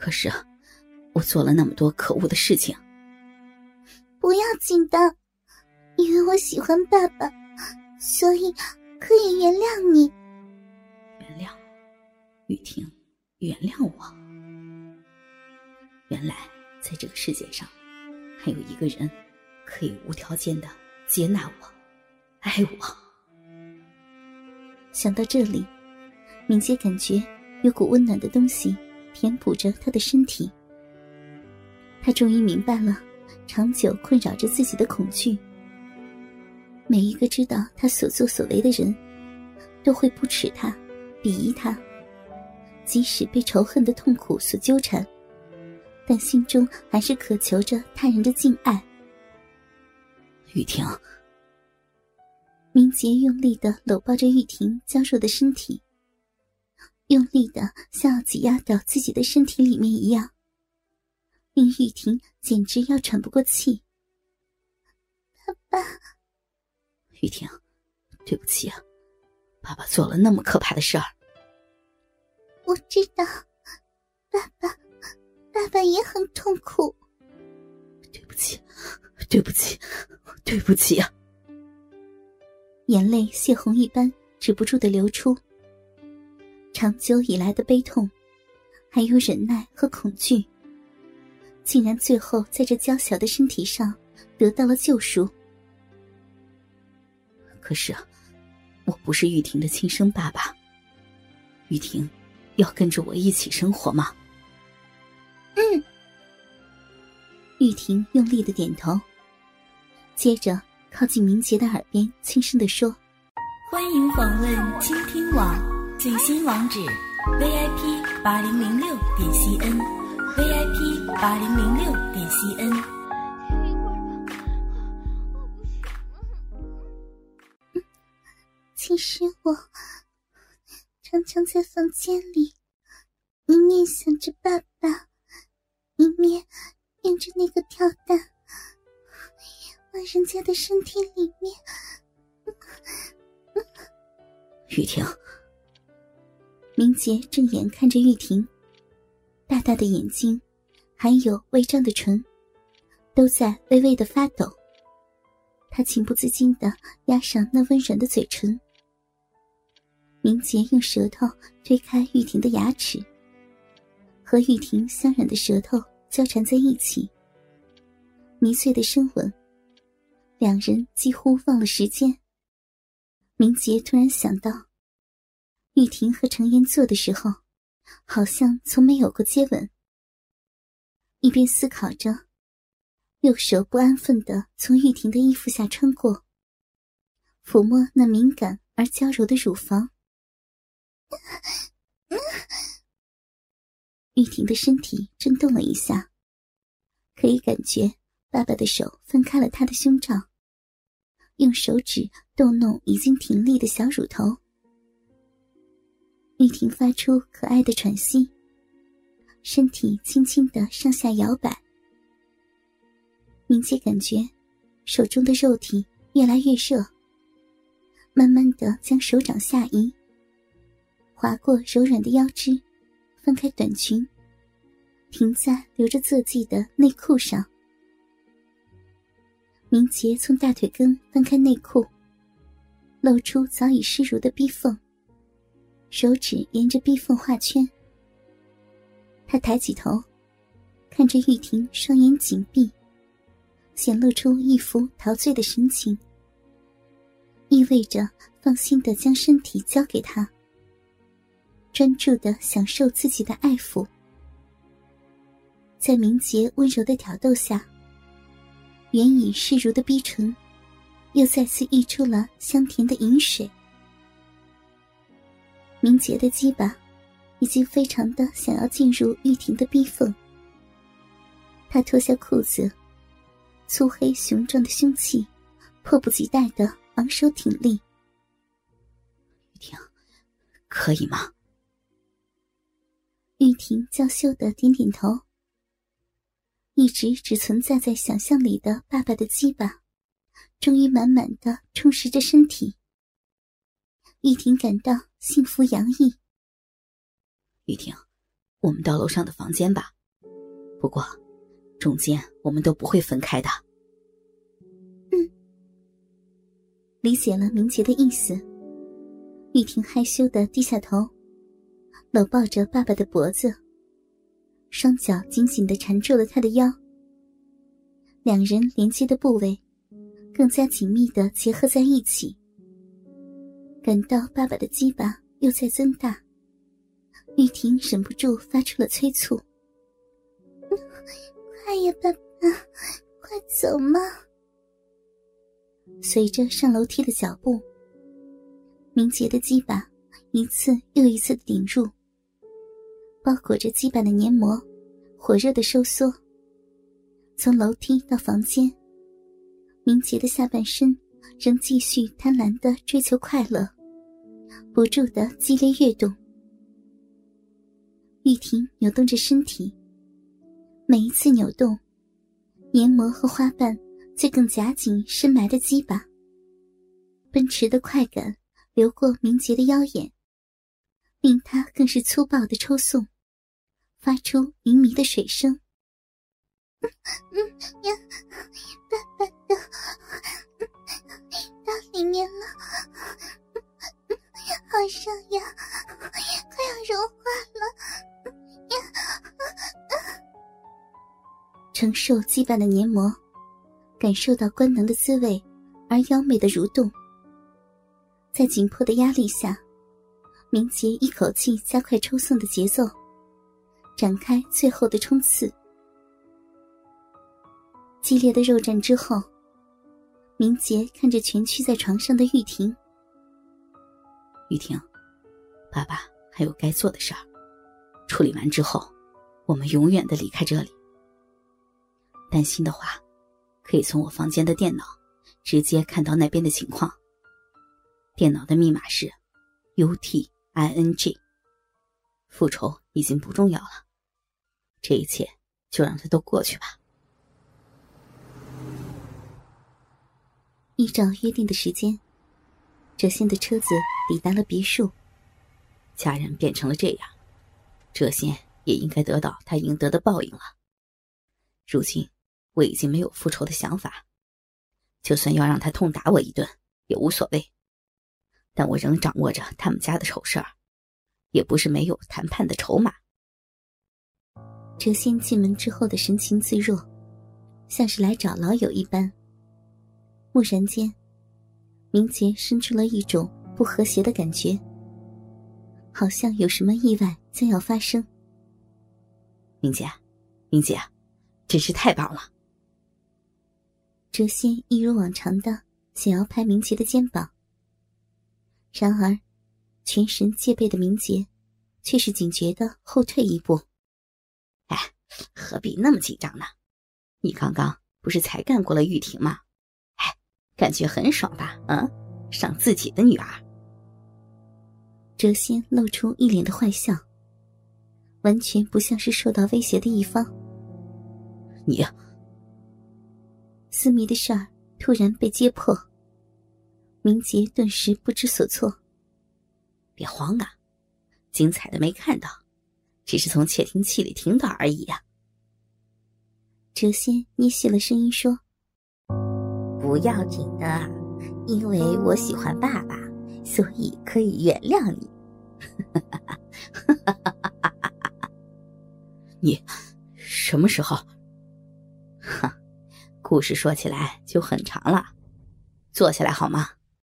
可是，我做了那么多可恶的事情。不要紧的，因为我喜欢爸爸，所以可以原谅你。原谅，雨婷，原谅我。原来，在这个世界上，还有一个人可以无条件的接纳我，爱我。想到这里，敏捷感觉有股温暖的东西填补着他的身体。他终于明白了。长久困扰着自己的恐惧。每一个知道他所作所为的人，都会不耻他，鄙夷他。即使被仇恨的痛苦所纠缠，但心中还是渴求着他人的敬爱。雨婷，明杰用力的搂抱着玉婷娇弱的身体，用力的像要挤压到自己的身体里面一样。令玉婷简直要喘不过气。爸爸，玉婷，对不起啊，爸爸做了那么可怕的事儿。我知道，爸爸，爸爸也很痛苦。对不起，对不起，对不起啊！眼泪泄洪一般止不住的流出。长久以来的悲痛，还有忍耐和恐惧。竟然最后在这娇小的身体上得到了救赎。可是，我不是玉婷的亲生爸爸。玉婷，要跟着我一起生活吗？嗯。玉婷用力的点头，接着靠近明杰的耳边轻声的说：“欢迎访问倾听网最新网址：vip 八零零六点 cn。” VIP 八零零六点 CN。其实我常常在房间里，一面想着爸爸，一面念着那个跳蛋，往人家的身体里面。雨婷，明杰正眼看着玉婷。大大的眼睛，还有微张的唇，都在微微的发抖。他情不自禁的压上那温软的嘴唇。明杰用舌头推开玉婷的牙齿，和玉婷香软的舌头交缠在一起，迷醉的深吻，两人几乎忘了时间。明杰突然想到，玉婷和程烟做的时候。好像从没有过接吻。一边思考着，右手不安分的从玉婷的衣服下穿过，抚摸那敏感而娇柔的乳房。玉婷的身体震动了一下，可以感觉爸爸的手分开了她的胸罩，用手指逗弄已经挺立的小乳头。玉婷发出可爱的喘息，身体轻轻的上下摇摆。明杰感觉手中的肉体越来越热，慢慢的将手掌下移，划过柔软的腰肢，翻开短裙，停在留着字迹的内裤上。明杰从大腿根翻开内裤，露出早已湿濡的逼缝。手指沿着壁缝画圈，他抬起头，看着玉婷，双眼紧闭，显露出一副陶醉的神情，意味着放心的将身体交给他，专注的享受自己的爱抚。在明杰温柔的挑逗下，原已湿如的逼唇，又再次溢出了香甜的饮水。明杰的鸡巴已经非常的想要进入玉婷的逼缝，他脱下裤子，粗黑雄壮的凶器迫不及待的昂首挺立。玉婷，可以吗？玉婷娇羞的点点头。一直只存在在想象里的爸爸的鸡巴，终于满满的充实着身体。玉婷感到幸福洋溢。玉婷，我们到楼上的房间吧。不过，中间我们都不会分开的。嗯，理解了明杰的意思。玉婷害羞的低下头，搂抱着爸爸的脖子，双脚紧紧的缠住了他的腰。两人连接的部位更加紧密的结合在一起。感到爸爸的鸡巴又在增大，玉婷忍不住发出了催促：“快呀，爸爸，快走嘛！”随着上楼梯的脚步，明杰的鸡巴一次又一次的顶入，包裹着鸡巴的黏膜火热的收缩。从楼梯到房间，明杰的下半身。仍继续贪婪的追求快乐，不住的激烈跃动。玉婷扭动着身体，每一次扭动，黏膜和花瓣就更夹紧深埋的鸡巴。奔驰的快感流过明洁的腰眼，令他更是粗暴的抽送，发出迷迷的水声。嗯嗯呀，爸爸的。到里面了，好热呀，快要融化了呀！承受羁绊的黏膜，感受到官能的滋味，而妖媚的蠕动。在紧迫的压力下，明杰一口气加快抽送的节奏，展开最后的冲刺。激烈的肉战之后。明杰看着蜷曲在床上的玉婷，玉婷，爸爸还有该做的事儿，处理完之后，我们永远的离开这里。担心的话，可以从我房间的电脑直接看到那边的情况。电脑的密码是 U T I N G。复仇已经不重要了，这一切就让它都过去吧。依照约定的时间，哲仙的车子抵达了别墅。家人变成了这样，哲仙也应该得到他应得的报应了。如今我已经没有复仇的想法，就算要让他痛打我一顿也无所谓。但我仍掌握着他们家的丑事儿，也不是没有谈判的筹码。哲仙进门之后的神情自若，像是来找老友一般。蓦然间，明杰生出了一种不和谐的感觉，好像有什么意外将要发生。明杰，明杰，真是太棒了！哲仙一如往常的想要拍明杰的肩膀，然而，全神戒备的明杰却是警觉的后退一步。哎，何必那么紧张呢？你刚刚不是才干过了玉婷吗？感觉很爽吧？嗯，上自己的女儿。哲仙露出一脸的坏笑，完全不像是受到威胁的一方。你，私密的事儿突然被揭破，明杰顿时不知所措。别慌啊，精彩的没看到，只是从窃听器里听到而已呀。哲仙捏细了声音说。不要紧的，因为我喜欢爸爸，所以可以原谅你。你什么时候？哈，故事说起来就很长了，坐下来好吗？